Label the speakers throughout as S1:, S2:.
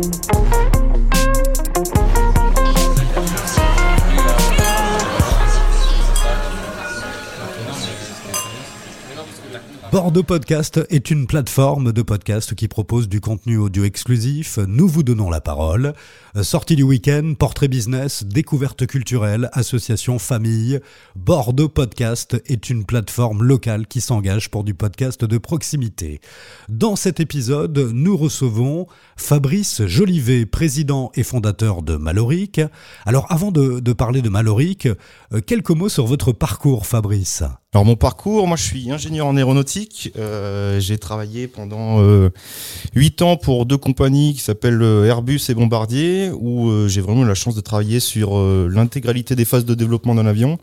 S1: Thank you. Bordeaux Podcast est une plateforme de podcast qui propose du contenu audio exclusif. Nous vous donnons la parole. Sortie du week-end, portrait business, découverte culturelle, association famille. Bordeaux Podcast est une plateforme locale qui s'engage pour du podcast de proximité. Dans cet épisode, nous recevons Fabrice Jolivet, président et fondateur de Maloric. Alors avant de, de parler de Maloric, euh, quelques mots sur votre parcours, Fabrice.
S2: Alors mon parcours, moi je suis ingénieur en aéronautique. Euh, j'ai travaillé pendant euh, 8 ans pour deux compagnies qui s'appellent euh, Airbus et Bombardier, où euh, j'ai vraiment eu la chance de travailler sur l'intégralité des phases de développement d'un avion.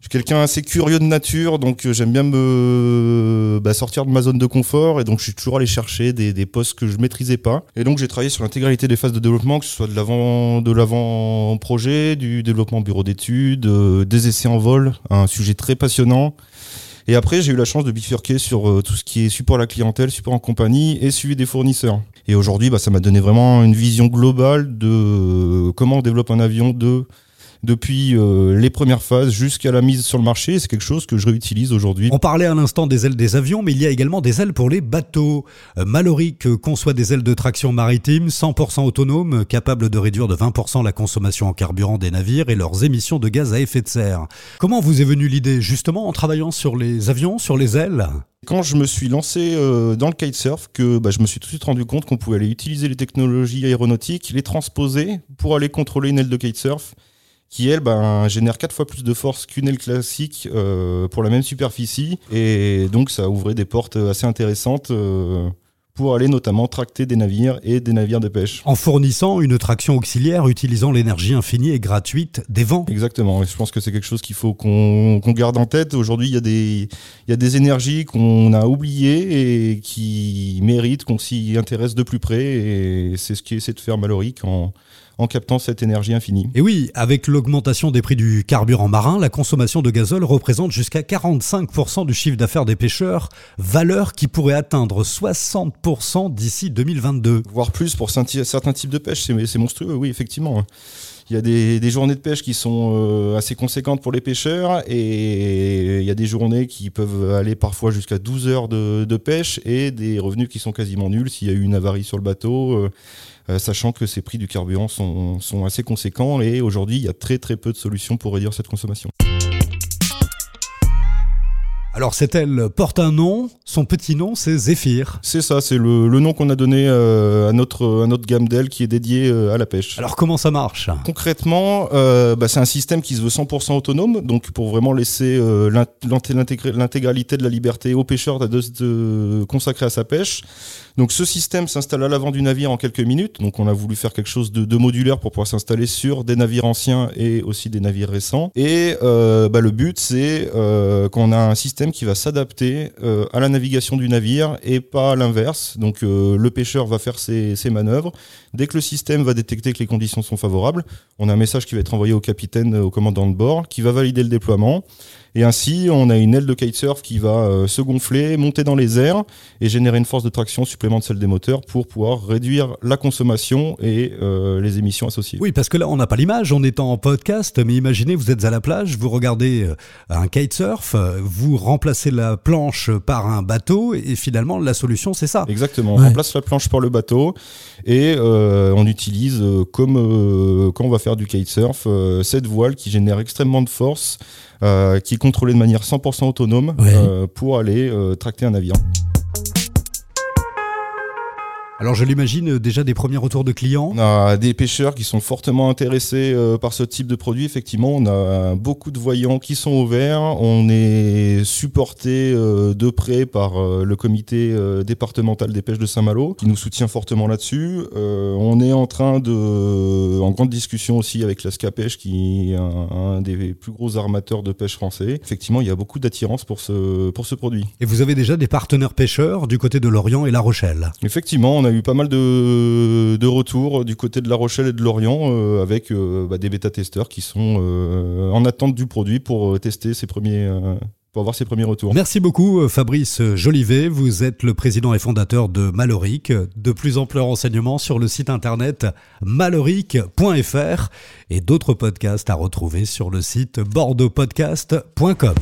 S2: Je suis quelqu'un assez curieux de nature, donc euh, j'aime bien me bah, sortir de ma zone de confort, et donc je suis toujours allé chercher des, des postes que je maîtrisais pas. Et donc j'ai travaillé sur l'intégralité des phases de développement, que ce soit de l'avant de l'avant projet, du développement bureau d'études, euh, des essais en vol, un sujet très passionnant. Et après, j'ai eu la chance de bifurquer sur euh, tout ce qui est support à la clientèle, support en compagnie et suivi des fournisseurs. Et aujourd'hui, bah, ça m'a donné vraiment une vision globale de euh, comment on développe un avion de depuis euh, les premières phases jusqu'à la mise sur le marché. C'est quelque chose que je réutilise aujourd'hui.
S1: On parlait à l'instant des ailes des avions, mais il y a également des ailes pour les bateaux. Euh, Maloric conçoit des ailes de traction maritime 100% autonomes, capables de réduire de 20% la consommation en carburant des navires et leurs émissions de gaz à effet de serre. Comment vous est venue l'idée Justement en travaillant sur les avions, sur les ailes?
S2: Quand je me suis lancé euh, dans le kitesurf, que bah, je me suis tout de suite rendu compte qu'on pouvait aller utiliser les technologies aéronautiques, les transposer pour aller contrôler une aile de kitesurf qui elle ben, génère quatre fois plus de force qu'une aile classique euh, pour la même superficie et donc ça ouvrait des portes assez intéressantes euh, pour aller notamment tracter des navires et des navires de pêche.
S1: En fournissant une traction auxiliaire utilisant l'énergie infinie et gratuite des vents.
S2: Exactement, et je pense que c'est quelque chose qu'il faut qu'on qu'on garde en tête. Aujourd'hui, il y, a des- il y a des énergies qu'on a oubliées et qui méritent qu'on s'y intéresse de plus près et c'est ce qu'essaie de faire Maloric en, en captant cette énergie infinie.
S1: Et oui, avec l'augmentation des prix du carburant marin, la consommation de gazole représente jusqu'à 45% du chiffre d'affaires des pêcheurs, valeur qui pourrait atteindre 60% d'ici 2022.
S2: voire plus pour certains types de pêche, c'est c'est monstrueux, oui, effectivement. Il y a des, journées de pêche qui sont euh, assez conséquentes pour les pêcheurs et il y a des journées qui peuvent aller parfois jusqu'à 12 heures de, de pêche et des revenus qui sont quasiment nuls s'il y a eu une avarie sur le bateau, euh, euh, sachant que ces prix du carburant sont, sont assez conséquents et aujourd'hui il y a très très peu de solutions pour réduire cette consommation.
S1: Alors cette aile porte un nom, son petit nom c'est Zéphyr.
S2: C'est ça, c'est le, le nom qu'on a donné euh, à, notre, à notre gamme d'ailes qui est dédiée euh, à la pêche.
S1: Alors comment ça marche?
S2: Concrètement, euh, bah, c'est un système qui se veut 100% autonome, donc pour vraiment laisser l'intégralité de la liberté aux pêcheurs de, se consacrer à sa pêche. Donc ce système s'installe à l'avant du navire en quelques minutes. Donc on a voulu faire quelque chose de, de modulaire pour pouvoir s'installer sur des navires anciens et aussi des navires récents. Et bah, le but c'est qu'on a un système qui va s'adapter euh, à la navigation du navire et pas l'inverse. Donc euh, le pêcheur va faire ses, manœuvres. Dès que le système va détecter que les conditions sont favorables, on a un message qui va être envoyé au capitaine, euh, au commandant de bord, qui va valider le déploiement. Et ainsi, on a une aile de kitesurf qui va se gonfler, monter dans les airs et générer une force de traction supplémentaire de celle des moteurs pour pouvoir réduire la consommation et les émissions associées.
S1: Oui, parce que là on n'a pas l'image, on est en podcast, mais imaginez vous êtes à la plage, vous regardez un kitesurf, vous remplacez la planche par un bateau et finalement la solution c'est ça.
S2: Exactement,
S1: Ouais.
S2: on remplace la planche par le bateau et euh, on utilise, euh, comme euh, quand on va faire du kitesurf, euh, cette voile qui génère extrêmement de force, euh, qui est contrôlée de manière 100% autonome
S1: Ouais.
S2: euh, pour aller euh, tracter un navire.
S1: Alors je l'imagine euh, déjà des premiers retours de clients.
S2: On a des pêcheurs qui sont fortement intéressés euh, par ce type de produit. Effectivement, on a beaucoup de voyants qui sont ouverts. On est supporté euh, de près par le comité départemental des pêches de Saint-Malo, qui nous soutient fortement là-dessus. On est en train de, en grande discussion aussi avec la Scapèche, qui est un, un des plus gros armateurs de pêche français. Effectivement, il y a beaucoup d'attirance pour ce, pour ce produit.
S1: Et vous avez déjà des partenaires pêcheurs du côté de Lorient et La Rochelle?
S2: Effectivement, on a eu pas mal de, de retours du côté de La Rochelle et de Lorient euh, avec euh, bah, des bêta-testeurs qui sont euh, en attente du produit pour tester ces premiers, pour avoir ses premiers retours.
S1: Merci beaucoup Fabrice Jolivet, vous êtes le président et fondateur de Maloric. De plus amples renseignements sur le site internet maloric.fr et d'autres podcasts à retrouver sur le site bordeauxpodcast.com.